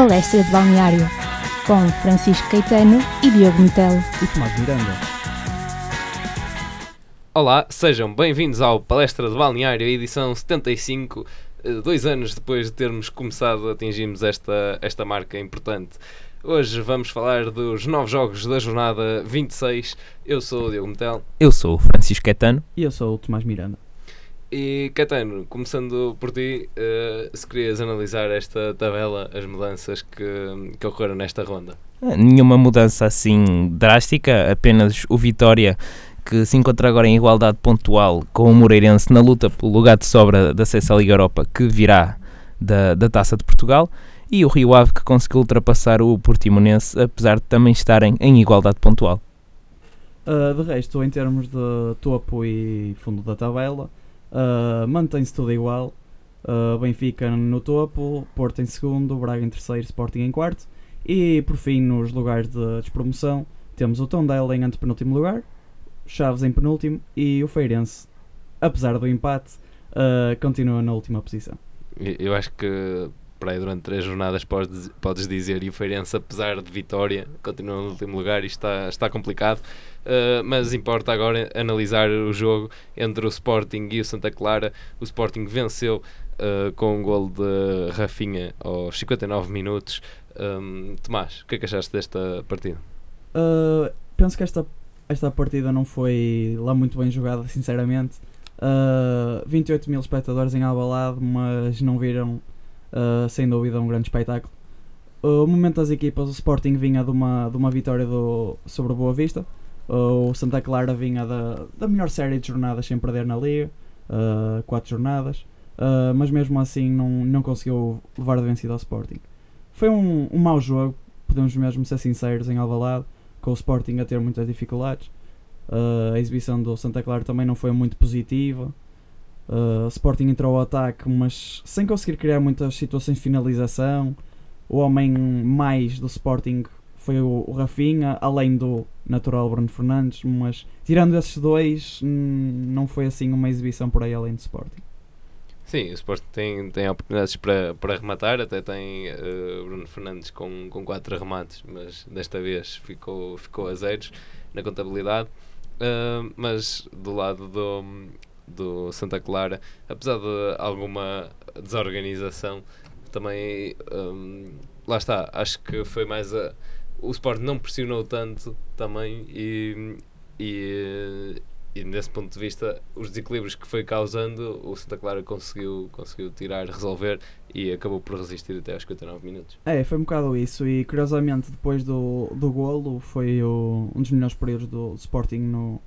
Palestra de Balneário, com Francisco Caetano e Diogo Metelo. E Tomás Miranda. Olá, sejam bem-vindos ao Palestra de Balneário, edição 75. Eh, Dois anos depois de termos começado, atingimos esta, esta marca importante. Hoje vamos falar dos novos jogos da jornada 26. Eu sou o Diogo Metel. Eu sou o Francisco Caetano. E eu sou o Tomás Miranda. E Catano, começando por ti, eh, se querias analisar esta tabela, as mudanças que, que ocorreram nesta ronda. Ah, Nenhuma mudança assim drástica, apenas o Vitória que se encontra agora em igualdade pontual com o Moreirense na luta pelo lugar de sobra de acesso à Liga Europa que virá da, da Taça de Portugal e o Rio Ave que conseguiu ultrapassar o Portimonense apesar de também estarem em igualdade pontual. Uh, de resto, em termos de topo e fundo da tabela, uh, mantém-se tudo igual. Uh, Benfica no topo, Porto em segundo, Braga em terceiro, Sporting em quarto. E por fim, nos lugares de despromoção, temos o Tondela em antepenúltimo lugar, Chaves em penúltimo e o Feirense, apesar do empate, uh, continua na última posição. Eu acho que para aí durante três jornadas podes, podes dizer e o Feirense, apesar de vitória, continua no último lugar e está, está complicado. Uh, mas importa agora analisar o jogo entre o Sporting e o Santa Clara. O Sporting venceu uh, com um gol de Rafinha aos 59 minutos. Um, Tomás, o que é que achaste desta partida? Uh, penso que esta, esta partida não foi lá muito bem jogada, sinceramente. Uh, 28 mil espectadores em Alvalade, mas não viram, uh, sem dúvida, um grande espetáculo. Uh, o momento das equipas, o Sporting vinha de uma, de uma vitória do, sobre o Boa Vista. Uh, o Santa Clara vinha da, da melhor série de jornadas sem perder na Liga, uh, quatro jornadas. Mas mesmo assim não, não conseguiu levar de vencida ao Sporting. Foi um, um mau jogo, podemos mesmo ser sinceros, em Alvalade, com o Sporting a ter muitas dificuldades. A exibição do Santa Clara também não foi muito positiva. Uh, Sporting entrou ao ataque, mas sem conseguir criar muitas situações de finalização. O homem mais do Sporting foi o, o Rafinha, além do natural Bruno Fernandes, mas tirando esses dois, não foi assim uma exibição por aí além do Sporting. Sim, o Sporting tem, tem oportunidades para, para rematar, até tem uh, Bruno Fernandes com, com quatro remates, mas desta vez ficou, ficou a zeros na contabilidade. Uh, mas do lado do, do Santa Clara, apesar de alguma desorganização, também um, lá está, acho que foi mais a. O Sport não pressionou tanto também e, e, e nesse ponto de vista os desequilíbrios que foi causando o Santa Clara conseguiu, conseguiu tirar, resolver e acabou por resistir até aos 59 minutos. É, foi um bocado isso. E curiosamente, depois do, do golo, foi o- um dos melhores períodos do Sporting no,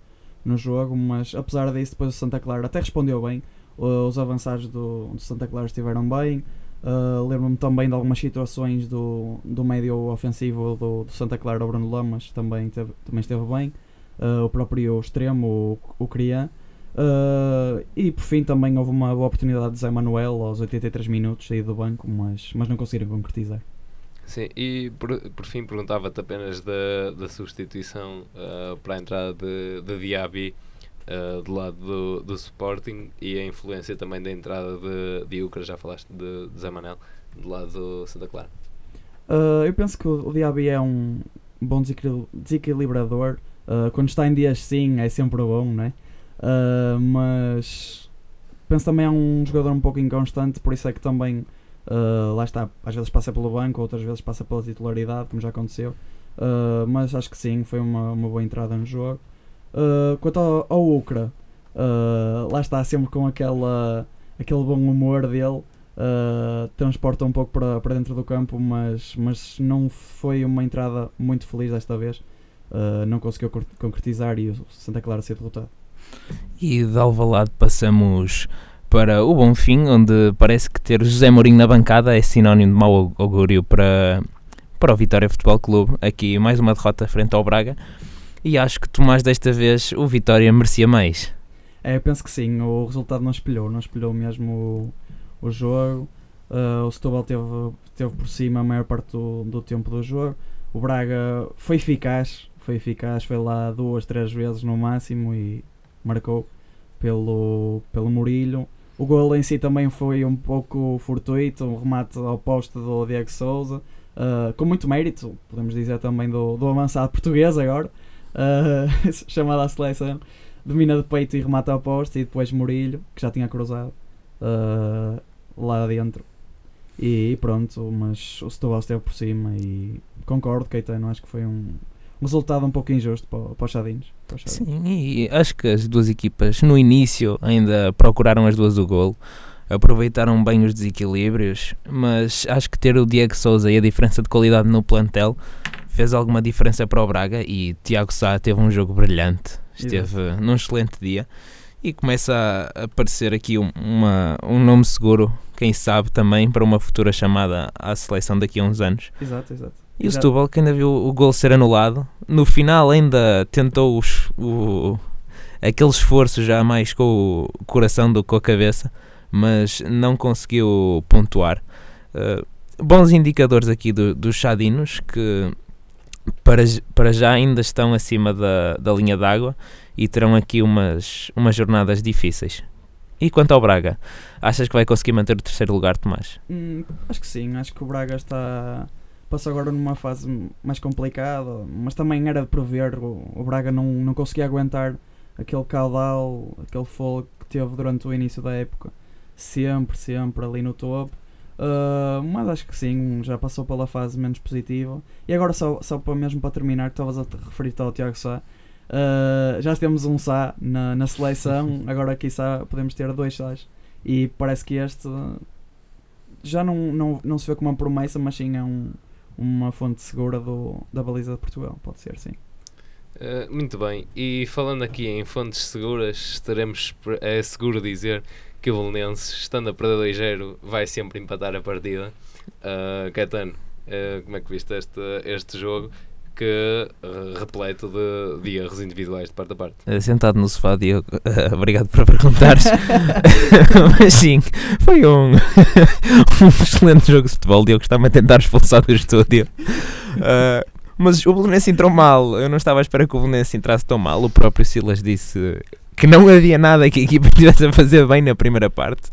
no jogo. Mas apesar disso, depois o Santa Clara até respondeu bem. O- Os avançados do, do Santa Clara estiveram bem. Uh, Lembro-me também de algumas situações do, do médio ofensivo do, do Santa Clara, o Bruno Lamas, também, teve, também esteve bem. Uh, o próprio extremo, o, Crian. Uh, e por fim também houve uma boa oportunidade de Zé Manuel aos 83 minutos sair do banco, mas, mas não conseguiram concretizar. Sim, e por, por fim perguntava-te apenas da, da substituição ah, para a entrada de, de Diaby ah, do lado do, do Sporting e a influência também da entrada de, de Ucra, já falaste de, de Zé Manel, do lado do Santa Clara. Uh, eu penso que o, Diaby é um bom desequil- desequilibrador. Uh, quando está em dias sim é sempre bom, não é? Uh, mas penso também é um jogador um pouco inconstante, por isso é que também uh, lá está, às vezes passa pelo banco, outras vezes passa pela titularidade, como já aconteceu. Uh, mas acho que sim, foi uma, uma boa entrada no jogo. Uh, quanto ao, ao Ucra, lá está sempre com aquela, aquele bom humor dele. Transporta um pouco para, para dentro do campo, mas, mas não foi uma entrada muito feliz desta vez. Não conseguiu concretizar e o Santa Clara ser derrotado. E de Alvalade passamos para o Bonfim, onde parece que ter José Mourinho na bancada é sinónimo de mau augúrio para, para o Vitória Futebol Clube. Aqui mais uma derrota frente ao Braga. E acho que Tomás desta vez o Vitória merecia mais. É, eu penso que sim, o resultado não espelhou, não espelhou mesmo o, o jogo. Uh, o Setúbal teve, teve por cima a maior parte do, do tempo do jogo. O Braga foi eficaz, foi eficaz, foi lá duas, três vezes no máximo e marcou pelo, pelo Murilho. O gol em si também foi um pouco fortuito, um remate ao poste do Diego Souza. uh, com muito mérito, podemos dizer também do, do avançado português agora, uh, chamado à seleção, domina de peito e remata ao poste, e depois Murilho, que já tinha cruzado uh, lá dentro. E pronto, mas o Setúbal esteve por cima e concordo, Caetano, acho que foi um, um resultado um pouco injusto para, para os Chadinos. Para os Chadinos. Sim, e acho que as duas equipas no início ainda procuraram as duas o golo, aproveitaram bem os desequilíbrios, mas acho que ter o Diego Souza e a diferença de qualidade no plantel fez alguma diferença para o Braga e Tiago Sá teve um jogo brilhante, esteve num excelente dia e começa a aparecer aqui um, uma, um nome seguro, quem sabe também, para uma futura chamada à seleção daqui a uns anos. Exato, exato. E o. Setúbal, que ainda viu o gol ser anulado, no final ainda tentou os, o, aquele esforço já mais com o coração do que com a cabeça, mas não conseguiu pontuar. Uh, bons indicadores aqui do, dos Chadinos, que para, para já ainda estão acima da, da linha d'água e terão aqui umas, umas jornadas difíceis. E quanto ao Braga, achas que vai conseguir manter o terceiro lugar, Tomás? Hum, acho que sim, acho que o Braga está passa agora numa fase mais complicada, mas também era de prever, o, o Braga não, não conseguia aguentar aquele caudal, aquele fogo que teve durante o início da época, sempre, sempre ali no topo. Uh, mas acho que sim, já passou pela fase menos positiva. E agora, só, só para mesmo para terminar, que estavas a te referir-te ao Tiago Sá, uh, já temos um Sá na, na seleção, agora aqui Sá podemos ter dois Sás. E parece que este já não, não, não se vê como uma promessa, mas sim é um, uma fonte segura do, da baliza de Portugal, pode ser, sim. Uh, muito bem, e falando aqui em fontes seguras, estaremos, é seguro dizer que o Belenenses, estando a perder 2-0, vai sempre empatar a partida. Uh, Caetano, uh, como é que viste este, este jogo? Que uh, repleto de, de erros individuais de parte a parte. Sentado no sofá, Diogo, obrigado por perguntares. Mas sim, foi um, um excelente jogo de futebol. Diogo está-me a tentar expulsar do estúdio. Eh, mas o Belenense entrou mal. Eu não estava à espera que o Belenense entrasse tão mal. O próprio Silas disse que não havia nada que a equipa estivesse a fazer bem na primeira parte.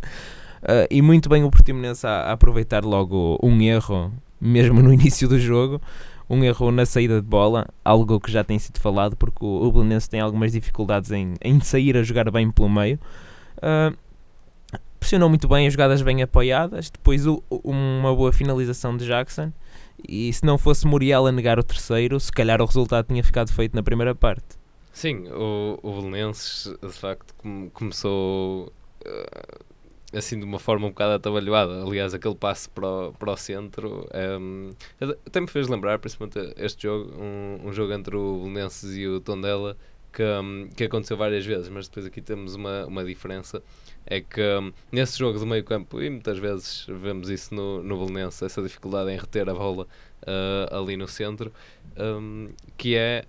Eh, e muito bem o Portimonense a, a aproveitar logo um erro, mesmo no início do jogo um erro na saída de bola, algo que já tem sido falado, porque o, o Belenense tem algumas dificuldades em, em sair a jogar bem pelo meio. Ah, pressionou muito bem, as jogadas bem apoiadas, depois o- uma boa finalização de Jackson, e se não fosse Muriel a negar o terceiro, se calhar o resultado tinha ficado feito na primeira parte. Sim, o, o Belenenses de facto come- começou uh, assim de uma forma um bocado atabalhoada. Aliás, aquele passe para o, para o centro um, até me fez lembrar, principalmente este jogo, um, um jogo entre o Belenenses e o Tondela que, um, que aconteceu várias vezes, mas depois aqui temos uma, uma diferença. É que um, nesse jogo do meio campo, e muitas vezes vemos isso no, no Belenense, essa dificuldade em reter a bola uh, ali no centro, um, que é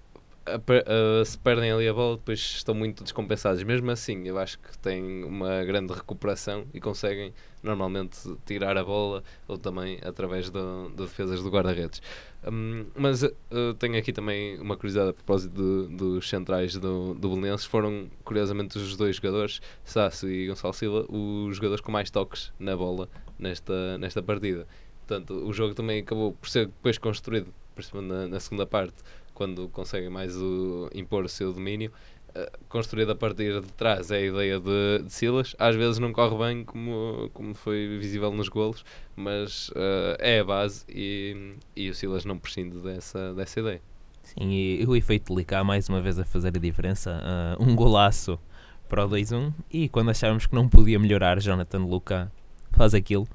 a- se perdem ali a bola, depois estão muito descompensados. Mesmo assim, eu acho que têm uma grande recuperação e conseguem normalmente tirar a bola ou também através de, de defesas do guarda-redes. Hum, mas eh, tenho aqui também uma curiosidade a propósito dos centrais do, do Belenenses. Foram, curiosamente, os dois jogadores, Sasso e Gonçalo Silva, os jogadores com mais toques na bola nesta, nesta partida. Portanto, o jogo também acabou por ser depois construído, principalmente na, na segunda parte, quando conseguem mais o, impor o seu domínio. Uh, construído a partir de trás é a ideia de, de Silas. Às vezes não corre bem, como, como foi visível nos golos, mas uh, é a base e, e o Silas não prescinde dessa, dessa ideia. Sim, e o efeito Licá mais uma vez a fazer a diferença. Ah, um golaço para o 2-1 e quando achávamos que não podia melhorar, Jonathan Luca faz aquilo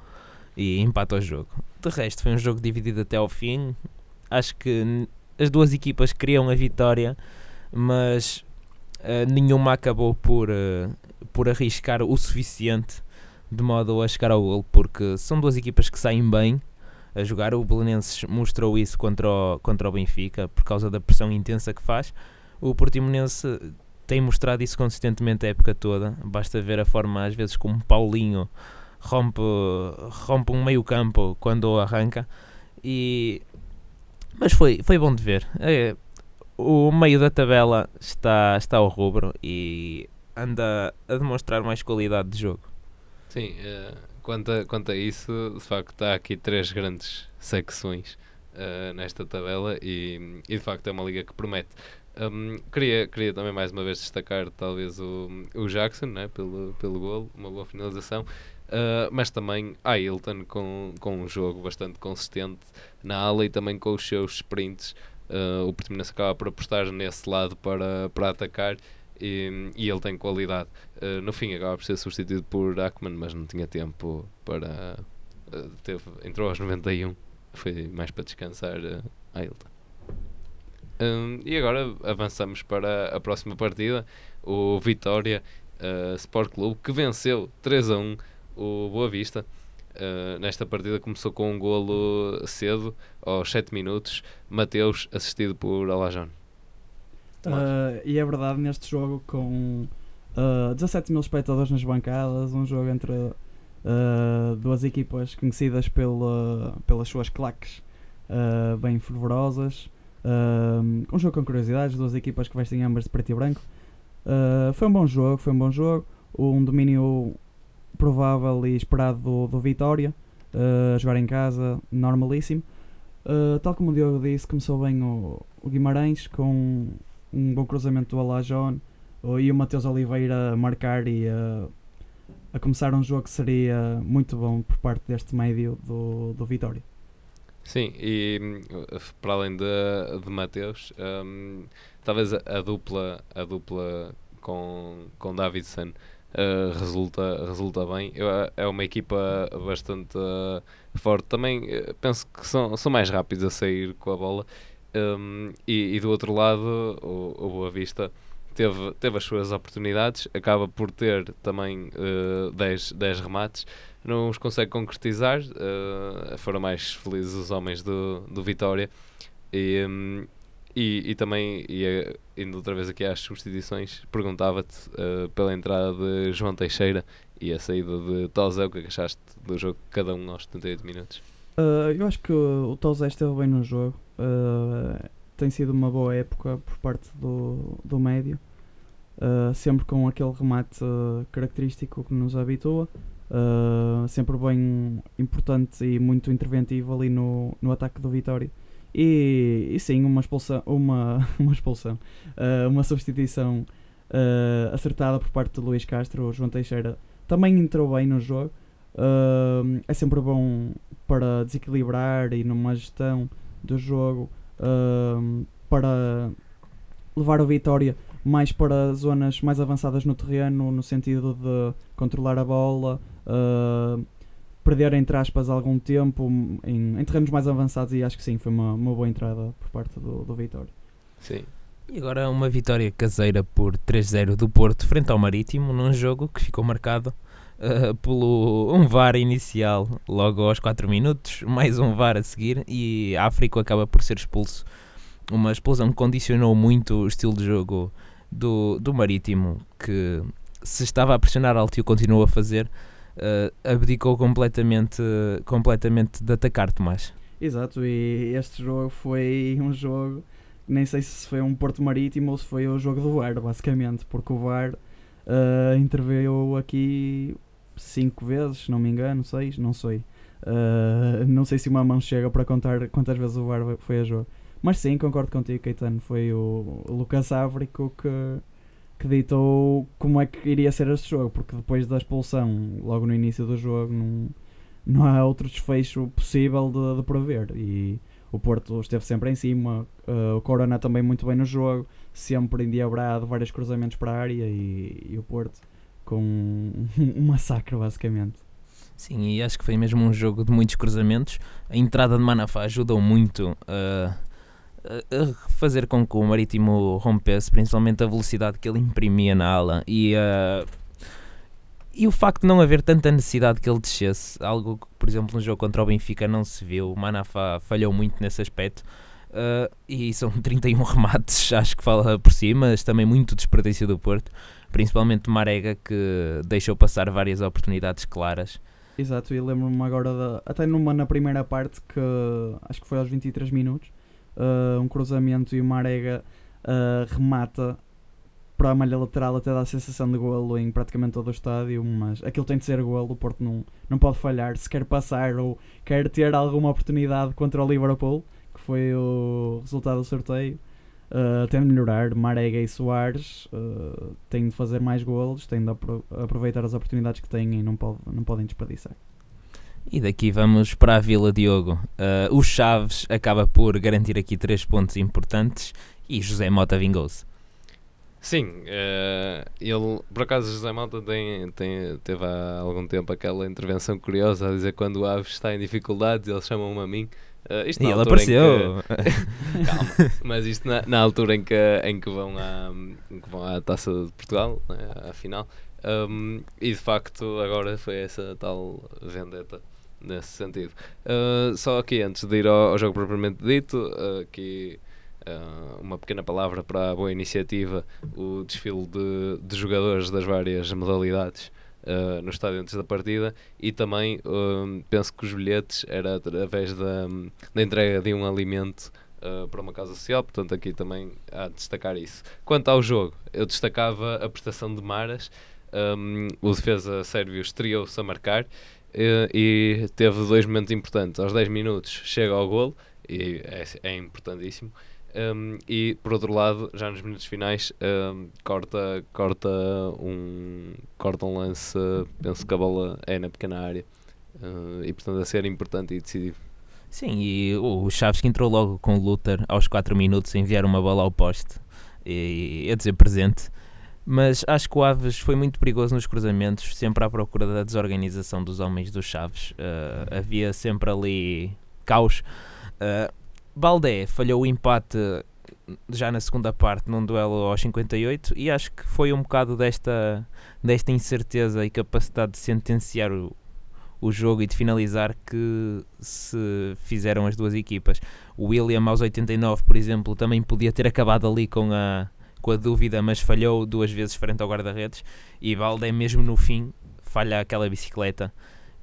e empata o jogo. De resto, foi um jogo dividido até ao fim. Acho que as duas equipas queriam a vitória, mas ah, nenhuma acabou por, ah, por arriscar o suficiente de modo a chegar ao gol, porque são duas equipas que saem bem a jogar. O Belenenses mostrou isso contra o, contra o Benfica por causa da pressão intensa que faz. O Portimonense tem mostrado isso consistentemente a época toda. Basta ver a forma, às vezes, como Paulinho rompe, rompe um meio campo quando arranca. E... Mas foi, foi bom de ver. É, o meio da tabela está, está ao rubro e anda a demonstrar mais qualidade de jogo. Sim, eh, quanto, a, quanto a isso, de facto, há aqui três grandes secções uh, nesta tabela e, e, de facto, é uma liga que promete. Um, queria, queria também mais uma vez destacar talvez o, o Jackson né, pelo, pelo golo, uma boa finalização, uh, mas também a Hilton com, com um jogo bastante consistente na ala e também com os seus sprints. Uh, o Portimonense acaba por apostar nesse lado para, para atacar e, e ele tem qualidade. Uh, no fim acaba por ser substituído por Ackman, mas não tinha tempo para. teve, entrou aos 91, foi mais para descansar a Hilton. E agora avançamos para a próxima partida, o Vitória uh, Sport Clube, que venceu 3 a 1 o Boa Vista. Uh, nesta partida começou com um golo cedo, aos 7 minutos, Mateus assistido por Alajon. Uh, e é verdade, neste jogo com uh, 17 mil espectadores nas bancadas, um jogo entre duas equipas conhecidas pela, pelas suas claques bem fervorosas, Uh, um jogo com curiosidades, duas equipas que vestem ambas de preto e branco. Uh, foi um bom jogo, foi um bom jogo. Um domínio provável e esperado do, do Vitória. Uh, jogar em casa, normalíssimo. Uh, tal como o Diogo disse, começou bem o, o Guimarães com um bom cruzamento do Alajon e o Mateus Oliveira a marcar e a, a começar um jogo que seria muito bom por parte deste médio do, do Vitória. Sim, e uh, para além de, de Mateus, um, talvez a, a, dupla, a dupla com, com Davidson uh, resulta, resulta bem. Eu, é uma equipa bastante uh, forte. Também penso que são, são mais rápidos a sair com a bola. Um, e, e, do outro lado, o, o Boa Vista teve, teve as suas oportunidades, acaba por ter também 10 uh, remates não os consegue concretizar. Foram mais felizes os homens do, do Vitória. E, um, e, e, também, e, eh, indo outra vez aqui às substituições, perguntava-te uh, pela entrada de João Teixeira e a saída de Tozé, o que é achaste do jogo, cada um aos 78 minutos? Uh, eu acho que o, o Tozé esteve bem no jogo. Uh, tem sido uma boa época por parte do, do médio. sempre com aquele remate característico que nos habitua. Uh, sempre bem importante e muito interventivo ali no, no ataque do Vitória. E, e sim, uma expulsão, uma, uma, expulsão, uh, uma substituição uh, acertada por parte de Luís Castro. O João Teixeira também entrou bem no jogo. é sempre bom para desequilibrar e numa gestão do jogo para levar o Vitória mais para zonas mais avançadas no terreno, no sentido de controlar a bola, uh, perder, entre aspas, algum tempo em, em, terrenos mais avançados. E acho que sim, foi uma, uma boa entrada por parte do, do Vitória. Sim. E agora uma vitória caseira por 3-0 do Porto frente ao Marítimo, num jogo que ficou marcado uh, pelo um VAR inicial logo aos 4 minutos, mais um VAR a seguir e África acaba por ser expulso. Uma explosão que condicionou muito o estilo de jogo do, do Marítimo, que se estava a pressionar alto e o continuou a fazer, uh, abdicou completamente, completamente de atacar Tomás. Exato, e este jogo foi um jogo, nem sei se foi um Porto Marítimo ou se foi o jogo do VAR, basicamente, porque o VAR uh, interveio aqui cinco vezes, se não me engano, seis, não sei. Uh, não sei se uma mão chega para contar quantas vezes o VAR foi a jogo. Mas sim, concordo contigo, Caetano. Foi o Lucas Áfrico que, que ditou como é que iria ser este jogo, porque depois da expulsão, logo no início do jogo, não, não há outro desfecho possível de, de prever. E o Porto esteve sempre em cima, uh, o Corona também muito bem no jogo, sempre endiabrado, vários cruzamentos para a área e, e o Porto com um, massacre, basicamente. Sim, e acho que foi mesmo um jogo de muitos cruzamentos. A entrada de Manafá ajudou muito uh, fazer com que o Marítimo rompesse, principalmente a velocidade que ele imprimia na ala e, uh, e o facto de não haver tanta necessidade que ele descesse, algo que, por exemplo, no jogo contra o Benfica não se viu. O Manafá falhou muito nesse aspecto. Uh, e são 31 remates, acho que fala por si, mas também muito desperdício do Porto, principalmente Marega, que deixou passar várias oportunidades claras. Exato, e lembro-me agora, de, até numa na primeira parte, que acho que foi aos 23 minutos, uh, um cruzamento e o Marega uh, remata para a malha lateral até dá a sensação de golo em praticamente todo o estádio, mas aquilo tem de ser golo, o Porto não, não pode falhar, se quer passar ou quer ter alguma oportunidade contra o Liverpool, que foi o resultado do sorteio, uh, tem de melhorar, Marega e Soares uh, têm de fazer mais golos, têm de apro aproveitar as oportunidades que têm e não, pode, não podem desperdiçar. E daqui vamos para a Vila Diogo. Uh, o Chaves acaba por garantir aqui três pontos importantes e José Mota vingou-se. Sim, uh, ele, por acaso, José Malta tem, tem, teve há algum tempo aquela intervenção curiosa a dizer quando o Aves está em dificuldades, eles chamam-me a mim. Uh, isto e ele apareceu. Que... Calma, mas isto na, na, altura em que, em, que vão à, que vão à Taça de Portugal, né, à final, um, e de facto agora foi essa tal vendetta nesse sentido. Uh, só aqui, antes de ir ao, ao jogo propriamente dito, uh, aqui uh, uma pequena palavra para a boa iniciativa, o desfile de, de jogadores das várias modalidades no estádio antes da partida e também penso que os bilhetes era através da, da entrega de um alimento para uma casa social, portanto aqui também há de destacar isso. Quanto ao jogo, eu destacava a prestação de Maras, um, o defesa sérvio estreou-se a marcar e teve dois momentos importantes. Aos 10 minutos chega ao golo e é, é importantíssimo. Um, e por outro lado, já nos minutos finais, um, corta, corta, um, corta um lance, penso que a bola é na pequena área uh, e portanto a ser importante e decisivo. Sim, e o Chaves que entrou logo com o Luther aos 4 minutos a enviar uma bola ao poste e a dizer presente. Mas acho que o Aves foi muito perigoso nos cruzamentos, sempre à procura da desorganização dos homens dos Chaves. Uh, havia sempre ali caos. Uh, Baldé falhou o empate já na segunda parte num duelo aos 58 e acho que foi um bocado desta, desta incerteza e capacidade de sentenciar o, o jogo e de finalizar que se fizeram as duas equipas. O William aos 89, por exemplo, também podia ter acabado ali com a, com a dúvida, mas falhou duas vezes frente ao guarda-redes e Baldé mesmo no fim falha aquela bicicleta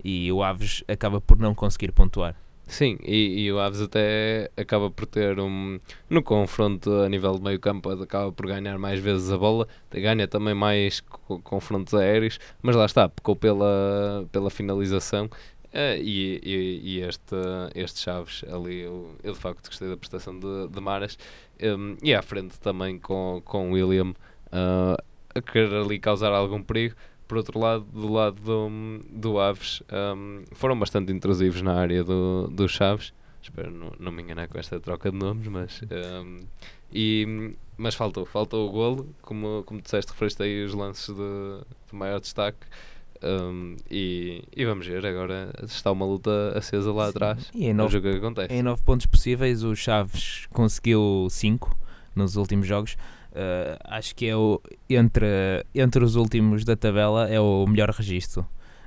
e o Aves acaba por não conseguir pontuar. Sim, e, e, o Aves até acaba por ter um. No confronto a nível de meio campo, acaba por ganhar mais vezes a bola, ganha também mais confrontos aéreos, mas lá está, pecou pela, pela finalização. Uh, e, e, e, este, este Chaves ali, eu, eu, de facto gostei da prestação de, de Maras um, e à frente também com, com William uh, a querer ali causar algum perigo por outro lado, do lado do, do Aves, um, foram bastante intrusivos na área do, do Chaves. Espero não, não me enganar com esta troca de nomes, mas. Um, e, mas faltou, faltou o golo, como, como disseste, referiste aí os lances de, de maior destaque. Um, e, e, vamos ver, agora está uma luta acesa lá Sim. atrás. E em nove, que acontece. em nove pontos possíveis, o Chaves conseguiu cinco nos últimos jogos. Uh, acho que é o, entre, entre os últimos da tabela é o melhor registro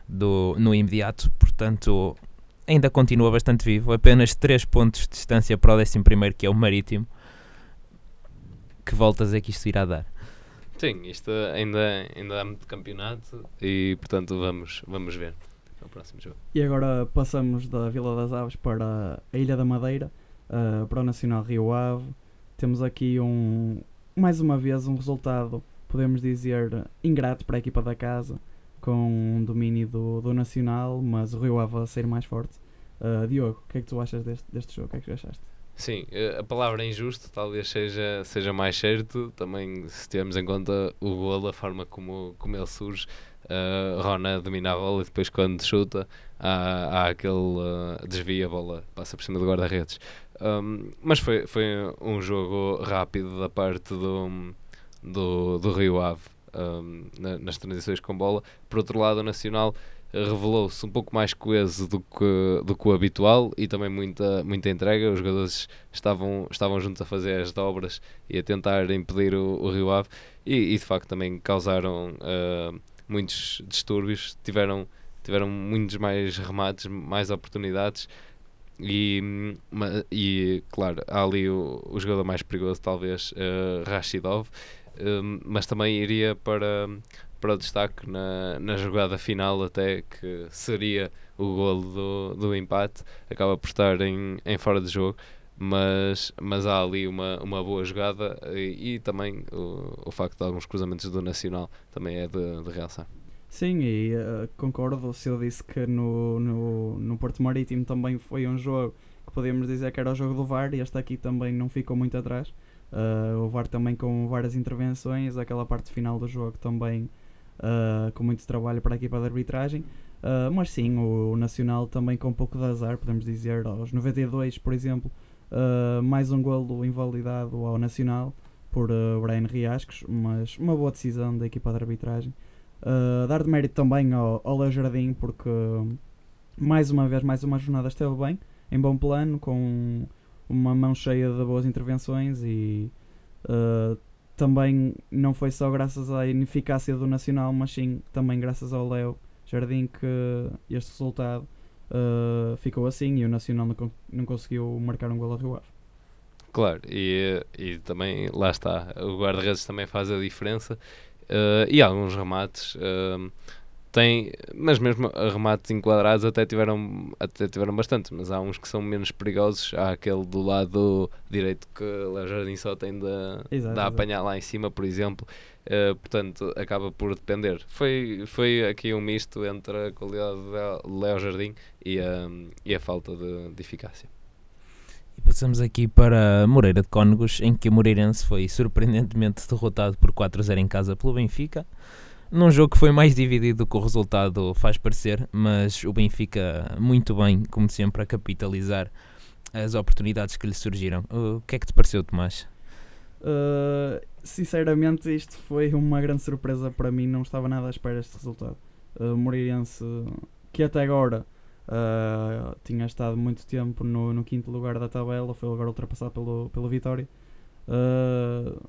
do, no imediato, portanto ainda continua bastante vivo, apenas 3 pontos de distância para o 11 que é o Marítimo. Que voltas é que isto irá dar? Sim, isto ainda, ainda há muito campeonato e portanto vamos, vamos ver no próximo jogo. E agora passamos da Vila das Aves para a Ilha da Madeira, uh, para o Nacional Rio Ave. Temos aqui um, mais uma vez, um resultado, podemos dizer, ingrato para a equipa da casa, com um domínio do, do Nacional, mas o Rio Ave a ser mais forte. Uh, Diogo, o que é que tu achas deste, deste jogo? O que é que achaste? Sim, eh, a palavra injusto talvez seja, seja mais certo, também se tivermos em conta o golo, a forma como, como ele surge. Uh, Rona domina a bola e depois quando chuta há, há aquele uh, desvio, a bola passa por cima do guarda-redes. Um, mas foi, foi um jogo rápido da parte do, do, do Rio Ave um, na, nas transições com bola. Por outro lado, o Nacional revelou-se um pouco mais coeso do que, do que o habitual e também muita, muita entrega. Os jogadores estavam, estavam juntos a fazer as dobras e a tentar impedir o, o Rio Ave e, e, de facto também causaram uh, muitos distúrbios, tiveram, tiveram muitos mais remates, mais oportunidades. E, e claro, há ali o, o jogador mais perigoso, talvez uh, Rashidov, um, mas também iria para, para destaque na, na jogada final, até que seria o golo do, do empate, acaba por estar em, em fora de jogo. mas, mas há ali uma, uma boa jogada e, e também o, o facto de alguns cruzamentos do Nacional também é de, de realçar. Sim, e uh, concordo se eu disse que no, no, no Porto Marítimo também foi um jogo que podíamos dizer que era o jogo do VAR e este aqui também não ficou muito atrás. Uh, o VAR também com várias intervenções, aquela parte final do jogo também uh, com muito trabalho para a equipa de arbitragem. Uh, mas sim, o, Nacional também com um pouco de azar, podemos dizer, aos 92, por exemplo, mais um golo invalidado ao Nacional por Brian Riascos, mas uma boa decisão da equipa de arbitragem. dar de mérito também ao, ao Jardim, porque mais uma vez, mais uma jornada esteve bem, em bom plano, com uma mão cheia de boas intervenções e uh, também não foi só graças à ineficácia do Nacional, mas sim também graças ao Léo Jardim que este resultado uh, ficou assim e o Nacional não, não conseguiu marcar um gol a Rio Ave. Claro, e, e também lá está, o guarda-redes também faz a diferença uh, e alguns remates tem, mas mesmo remates enquadrados até tiveram, até tiveram bastante, mas há uns que são menos perigosos. Há aquele do lado direito que o Léo Jardim só tem de, exato, de apanhar lá em cima, por exemplo. Uh, portanto, acaba por depender. Foi, foi aqui um misto entre a qualidade de Léo Jardim e a, e a falta de, de eficácia. E passamos aqui para Moreira de Cónegos, em que o Moreirense foi surpreendentemente derrotado por 4-0 em casa pelo Benfica num jogo que foi mais dividido do que o resultado faz parecer, mas o Benfica muito bem, como sempre, a capitalizar as oportunidades que lhe surgiram. O que é que te pareceu, Tomás? Uh, sinceramente, isto foi uma grande surpresa para mim, não estava nada à espera deste resultado. Uh, Moreirense, que até agora uh, tinha estado muito tempo no, no, quinto lugar da tabela, foi agora ultrapassado pelo, pelo Vitória. Uh,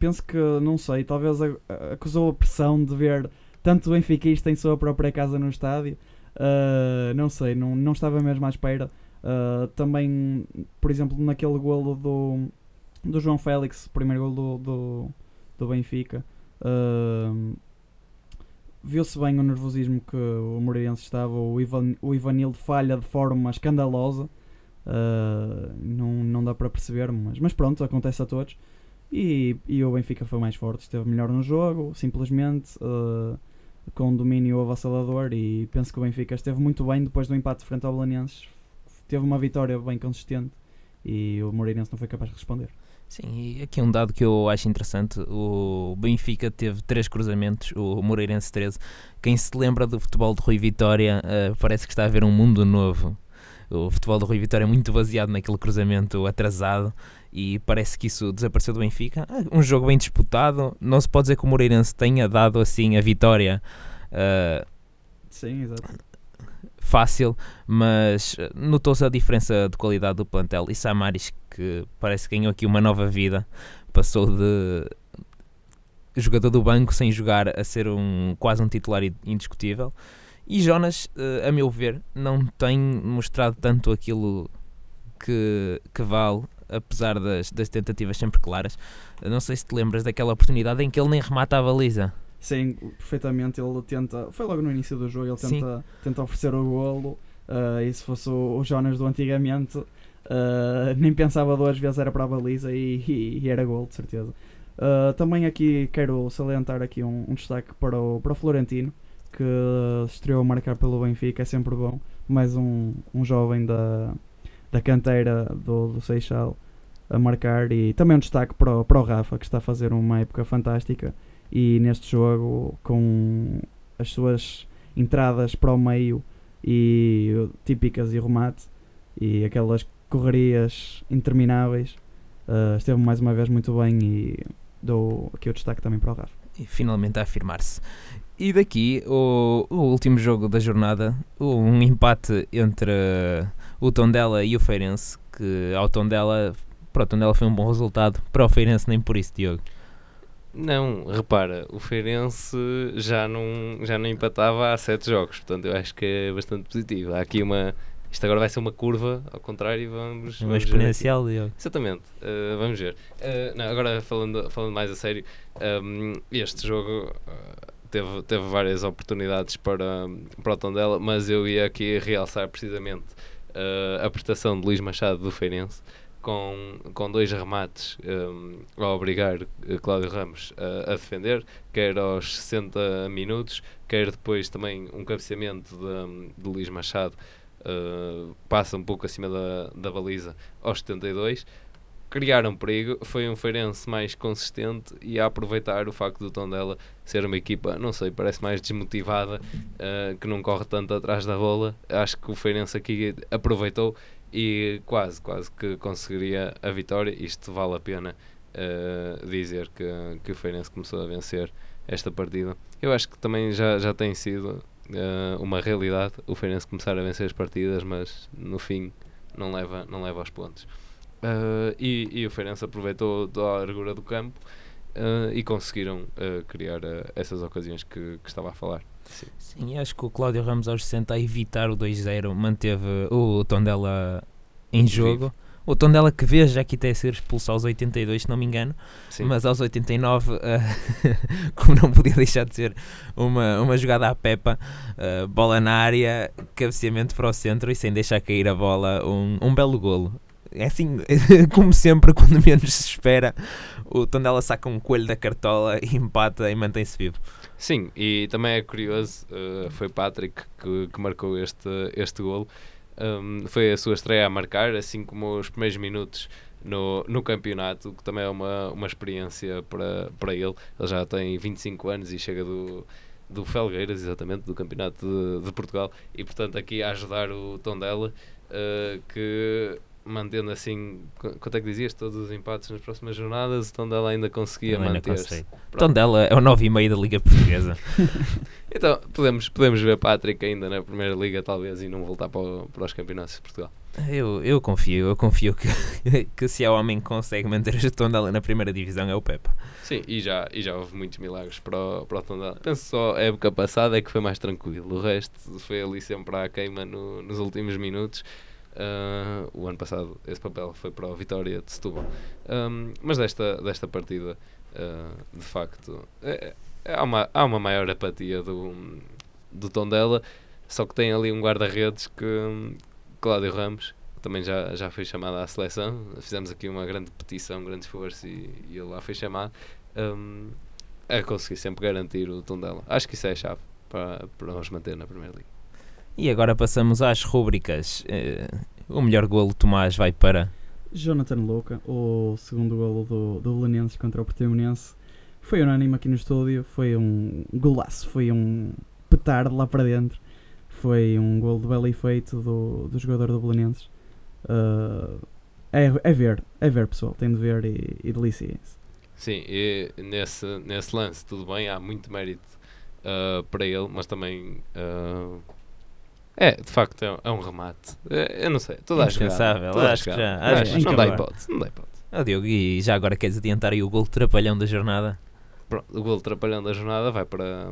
penso que, não sei, talvez acusou a pressão de ver tanto Benfiquista em sua própria casa no estádio. Uh, não sei, não, não estava mesmo à espera. Uh, também, por exemplo, naquele golo do, do João Félix, primeiro golo do, do, do Benfica, uh, viu-se bem o nervosismo que o Moreirense estava. O, Ivan, o Ivanildo falha de forma escandalosa. não, não dá para perceber, mas, mas pronto, acontece a todos. E, e o Benfica foi mais forte, esteve melhor no jogo, simplesmente uh, com domínio avassalador. E penso que o Benfica esteve muito bem depois do empate frente ao Belenenses. Teve uma vitória bem consistente e o Moreirense não foi capaz de responder. Sim, e aqui um dado que eu acho interessante: o Benfica teve três cruzamentos, o Moreirense 13. Quem se lembra do futebol de Rui Vitória uh, parece que está a ver um mundo novo. O futebol do Rui Vitória é muito baseado naquele cruzamento atrasado e parece que isso desapareceu do Benfica. Ah, um jogo bem disputado, não se pode dizer que o Moreirense tenha dado assim a vitória. Uh, Sim, exato. Fácil, mas notou-se a diferença de qualidade do plantel. E Samaris, que parece que ganhou aqui uma nova vida, passou de jogador do banco sem jogar a ser um quase um titular indiscutível. E Jonas, a meu ver, não tem mostrado tanto aquilo que, que vale apesar das, das tentativas sempre claras. Não sei se te lembras daquela oportunidade em que ele nem remata a baliza. Sim, perfeitamente. Ele tenta, foi logo no início do jogo, ele tenta, tenta oferecer o golo. Uh, e se fosse o, o Jonas do antigamente, uh, nem pensava duas vezes, era para a baliza e, e, e era gol, de certeza. Uh, também aqui quero salientar aqui um, um, destaque para o, para o Florentino, que estreou a marcar pelo Benfica, é sempre bom. Mais um, um jovem da, da canteira do, do Seixal a marcar e também um destaque para o, para o Rafa que está a fazer uma época fantástica. E neste jogo com as suas entradas para o meio e típicas e remate e aquelas correrias intermináveis uh, esteve mais uma vez muito bem e dou aqui o destaque também para o Rafa. E finalmente a afirmar-se. E daqui o, o último jogo da jornada um empate entre o Tondela e o Feirense, que ao Tondela, para o Tondela foi um bom resultado, para o Feirense nem por isso, Diogo. Não, repara, o Feirense já não, já não empatava há sete jogos, portanto eu acho que é bastante positivo. Há aqui uma. Isto agora vai ser uma curva, ao contrário, vamos. Uma vamos exponencial, Diogo. Exatamente, uh, vamos ver. Uh, não, agora falando, falando mais a sério, um, este jogo. Uh, teve, teve várias oportunidades para, para o Tondela, mas eu ia aqui realçar precisamente uh, a prestação de Luís Machado do Feirense, com, com dois remates um, a obrigar Cláudio Ramos a, a, defender, quer aos 60 minutos, quer depois também um cabeceamento de, de Luís Machado, uh, passa um pouco acima da, da baliza aos 72 criaram perigo, foi um Feirense mais consistente e a aproveitar o facto do Tondela ser uma equipa, não sei, parece mais desmotivada, uh, que não corre tanto atrás da bola. Acho que o Feirense aqui aproveitou e quase, quase que conseguiria a vitória. Isto vale a pena uh, dizer que, que o Feirense começou a vencer esta partida. Eu acho que também já, já tem sido uh, uma realidade o Feirense começar a vencer as partidas, mas no fim não leva, não leva aos pontos. Uh, e, e, o Feirense aproveitou toda a largura do campo uh, e conseguiram uh, criar essas ocasiões que, que, estava a falar. Sim. Sim, acho que o Cláudio Ramos aos 60 a evitar o 2-0 manteve o Tondela em jogo. Vivo. O Tondela que vê já que até ser expulso aos 82, se não me engano, Sim. mas aos 89, uh, como não podia deixar de ser uma, uma jogada à Pepa, uh, bola na área, cabeceamento para o centro e sem deixar cair a bola, um, um belo golo é assim, como sempre, quando menos se espera, o Tondela saca um coelho da cartola e empata e mantém-se vivo. Sim, e também é curioso, uh, foi Patrick que, que, marcou este, este golo. Um, foi a sua estreia a marcar, assim como os primeiros minutos no, no campeonato, que também é uma, uma experiência para, para ele. Ele já tem 25 anos e chega do, do Felgueiras, exatamente, do Campeonato de, de Portugal, e portanto aqui a ajudar o Tondela, uh, que mantendo assim, quanto é que dizias? Todos os empates nas próximas jornadas, o Tondela ainda conseguia manter-se. Tondela é o 9,5 da Liga Portuguesa. então, podemos, podemos ver Patrick ainda na Primeira Liga, talvez, e não voltar para, o, para os campeonatos de Portugal. Eu, eu confio, eu confio que, que se há homem que consegue manter o Tondela na primeira divisão é o Pepa. Sim, e já, e já houve muitos milagres para o, para o Tondela. Penso só a época passada é que foi mais tranquilo, o resto foi ali sempre à queima no, nos últimos minutos. Uh, o ano passado esse papel foi para a vitória de Setúbal. Um, mas desta, desta partida, uh, de facto, é, é, há, uma, há uma maior apatia do, do Tondela, só que tem ali um guarda-redes que, Cláudio Ramos, também já, já foi chamado à seleção. Fizemos aqui uma grande petição, um grande esforço e, e ele lá foi chamado. Um, a conseguir sempre garantir o Tondela. Acho que isso é a chave para, para nos manter na Primeira Liga. E agora passamos às rúbricas. Uh, o melhor golo, Tomás, vai para. Jonathan Louca, o segundo golo do, do Belenenses contra o Portimonense. Foi unânime aqui no estúdio, foi um golaço, foi um petardo lá para dentro. Foi um golo de belo efeito do, do jogador do Belenenses. Uh, é, é ver, é ver pessoal, tem de ver e, e deliciem-se. Sim, e nesse, nesse lance, tudo bem, há muito mérito uh, para ele, mas também uh, é, de facto, é, é um remate. É, eu não sei, toda a jogada. Toda acho que já. Acho, acho, não dá hipótese, não dá hipótese. Oh, Diogo, e já agora queres adiantar aí o gol trapalhão da jornada? Pronto, o gol trapalhão da jornada vai para.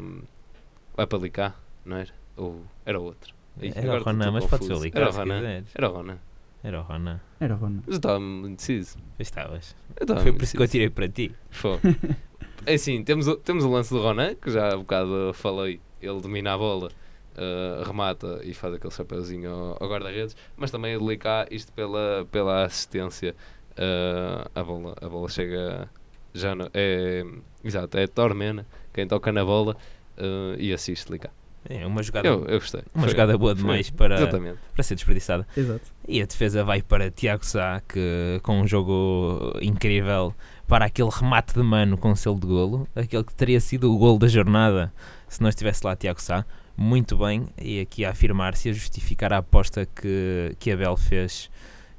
Vai para Licá, não era? Ou era outro? E era o Ronan, mas pode ser o Licá. Era o Ronan. Era o Ronan. Era o Ronan. Era o Ronan. Mas eu estava muito indeciso. Estavas. Foi por isso que eu tirei para ti. Foi. é assim, temos, temos o lance do Ronan, que já há bocado falei. Ele domina a bola uh, remata e faz aquele chapeuzinho ao, ao guarda-redes, mas também ele cá isto pela, pela assistência. Uh, a, bola, a bola chega já no, é, exato, é Tormena quem toca na bola uh, e assiste cá. É uma jogada, eu, eu gostei. Uma foi, jogada boa demais para, para ser desperdiçada. Exato. E a defesa vai para Tiago Sá, que com um jogo incrível para aquele remate de mano com selo de golo, aquele que teria sido o golo da jornada se não estivesse lá Tiago Sá muito bem e aqui a afirmar-se e a justificar a aposta que, que Abel fez,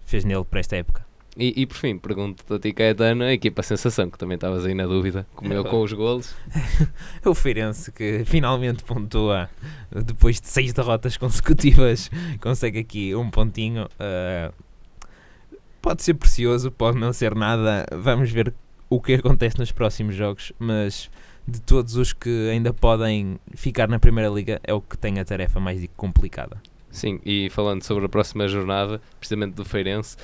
fez nele para esta época. E, e por fim, pergunto-te a ti, Caetano, a equipa sensação, que também estavas aí na dúvida, como eu com os golos. o Feirense, que finalmente pontua depois de seis derrotas consecutivas, consegue aqui um pontinho. Uh, pode ser precioso, pode não ser nada. Vamos ver o que acontece nos próximos jogos, mas de todos os que ainda podem ficar na Primeira Liga, é o que tem a tarefa mais complicada. Sim, e falando sobre a próxima jornada, precisamente do Feirense,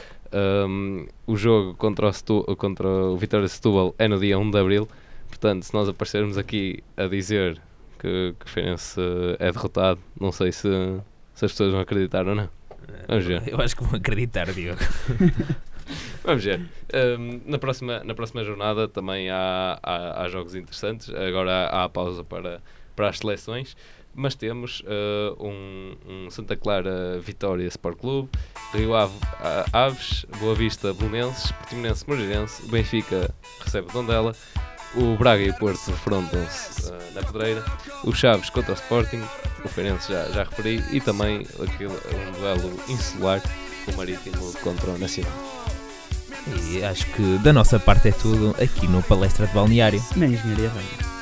um, o jogo contra o, Stu, contra o Vitória Setúbal é no dia 1 de Abril, portanto, se nós aparecermos aqui a dizer que, que o Feirense é derrotado, não sei se, se as pessoas vão acreditar ou não. Vamos ver. Eu acho que vou acreditar, Diogo. Vamos ver. Um, na, próxima, na próxima jornada também há, há, há jogos interessantes. Agora há, há a pausa para, para as seleções. Mas temos uh, um, um Santa Clara Vitória Sport Clube, Rio Ave, Aves, Boa Vista Belenenses, Portimonense Moreirense, Benfica recebe Tondela, o Braga e o Porto defrontam-se uh, na Pedreira, o Chaves contra o Sporting, o Feirense já, já referi, e também aquele, um duelo insular, o Marítimo contra o Nacional. E acho que da nossa parte é tudo aqui no Palestra de Balneário. Na Engenharia Rádio.